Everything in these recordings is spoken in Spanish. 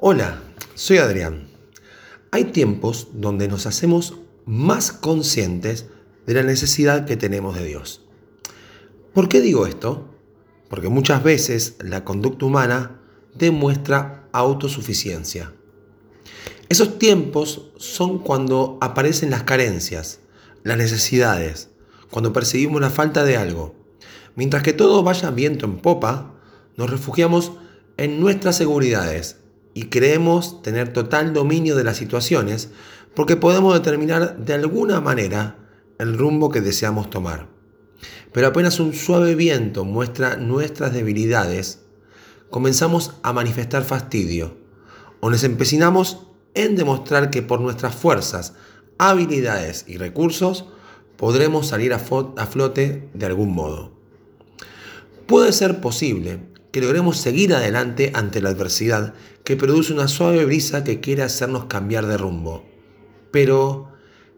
Hola, soy Adrián. Hay tiempos donde nos hacemos más conscientes de la necesidad que tenemos de Dios. ¿Por qué digo esto? Porque muchas veces la conducta humana demuestra autosuficiencia. Esos tiempos son cuando aparecen las carencias, las necesidades, cuando percibimos la falta de algo. Mientras que todo vaya viento en popa, nos refugiamos en nuestras seguridades y creemos tener total dominio de las situaciones porque podemos determinar de alguna manera el rumbo que deseamos tomar. Pero apenas un suave viento muestra nuestras debilidades, comenzamos a manifestar fastidio o nos empecinamos en demostrar que por nuestras fuerzas, habilidades y recursos podremos salir a, flote de algún modo. Puede ser posible que logremos seguir adelante ante la adversidad que produce una suave brisa que quiere hacernos cambiar de rumbo. Pero,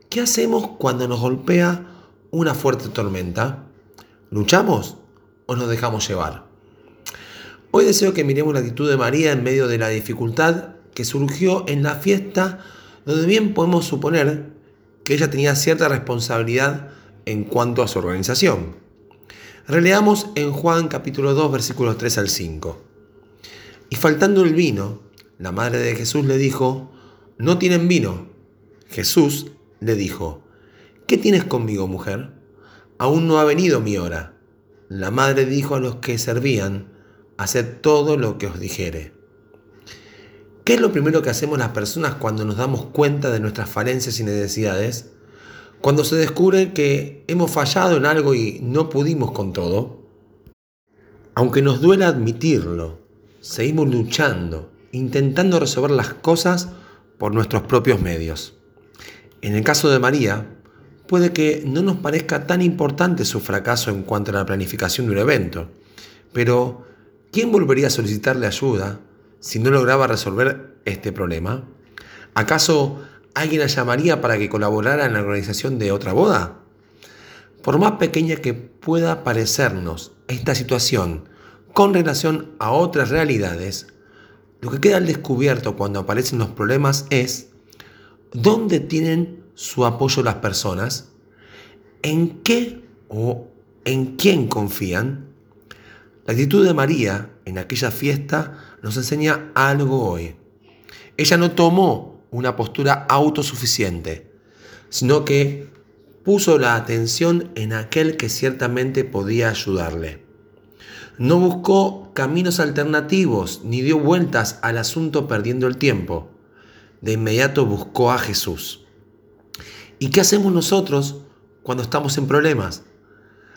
¿qué hacemos cuando nos golpea una fuerte tormenta? ¿Luchamos o nos dejamos llevar? Hoy deseo que miremos la actitud de María en medio de la dificultad que surgió en la fiesta, donde bien podemos suponer que ella tenía cierta responsabilidad en cuanto a su organización. Releamos en Juan capítulo 2 versículos 3 al 5. Y faltando el vino, la madre de Jesús le dijo, no tienen vino. Jesús le dijo, ¿qué tienes conmigo, mujer? Aún no ha venido mi hora. La madre dijo a los que servían, haced todo lo que os dijere. ¿Qué es lo primero que hacemos las personas cuando nos damos cuenta de nuestras falencias y necesidades? Cuando se descubre que hemos fallado en algo y no pudimos con todo. Aunque nos duela admitirlo, seguimos luchando, intentando resolver las cosas por nuestros propios medios. En el caso de María, puede que no nos parezca tan importante su fracaso en cuanto a la planificación de un evento, pero ¿quién volvería a solicitarle ayuda si no lograba resolver este problema? ¿Acaso alguien la llamaría para que colaborara en la organización de otra boda? Por más pequeña que pueda parecernos esta situación con relación a otras realidades, lo que queda al descubierto cuando aparecen los problemas es dónde tienen su apoyo las personas, en qué o en quién confían. La actitud de María en aquella fiesta nos enseña algo hoy. Ella no tomó una postura autosuficiente, sino que puso la atención en aquel que ciertamente podía ayudarle. No buscó caminos alternativos ni dio vueltas al asunto perdiendo el tiempo. De inmediato buscó a Jesús. ¿Y qué hacemos nosotros cuando estamos en problemas?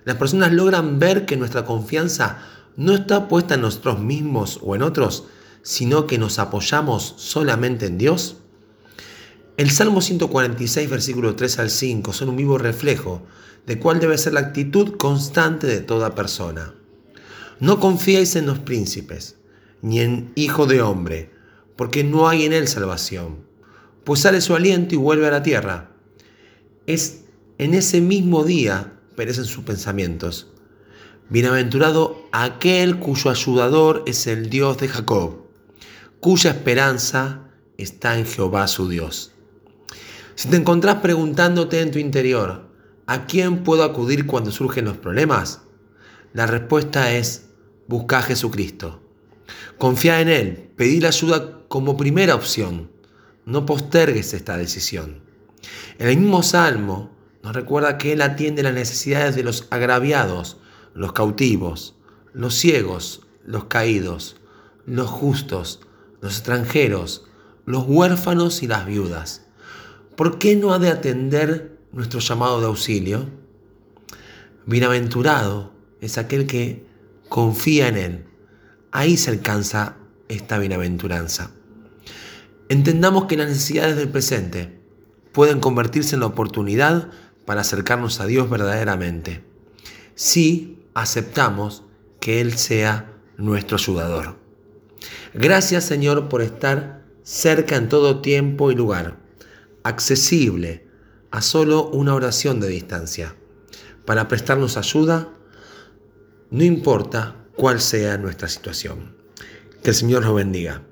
Las personas logran ver que nuestra confianza no está puesta en nosotros mismos o en otros, sino que nos apoyamos solamente en Dios? El Salmo 146, versículo 3 al 5 son un vivo reflejo de cuál debe ser la actitud constante de toda persona. No confiéis en los príncipes, ni en hijo de hombre, porque no hay en él salvación, pues sale su aliento y vuelve a la tierra. Es en ese mismo día perecen sus pensamientos. Bienaventurado aquel cuyo ayudador es el Dios de Jacob, cuya esperanza está en Jehová su Dios. Si te encontrás preguntándote en tu interior, ¿a quién puedo acudir cuando surgen los problemas? La respuesta es, busca a Jesucristo. Confía en Él, pedir ayuda como primera opción. No postergues esta decisión. el mismo Salmo nos recuerda que Él atiende las necesidades de los agraviados, los cautivos, los ciegos, los caídos, los justos, los extranjeros, los huérfanos y las viudas. ¿Por qué no ha de atender nuestro llamado de auxilio? Bienaventurado es aquel que confía en Él. Ahí se alcanza esta bienaventuranza. Entendamos que las necesidades del presente pueden convertirse en la oportunidad para acercarnos a Dios verdaderamente. Si aceptamos que Él sea nuestro ayudador. Gracias Señor por estar cerca en todo tiempo y lugar, accesible a solo una oración de distancia, para prestarnos ayuda, no importa cuál sea nuestra situación. Que el Señor nos bendiga.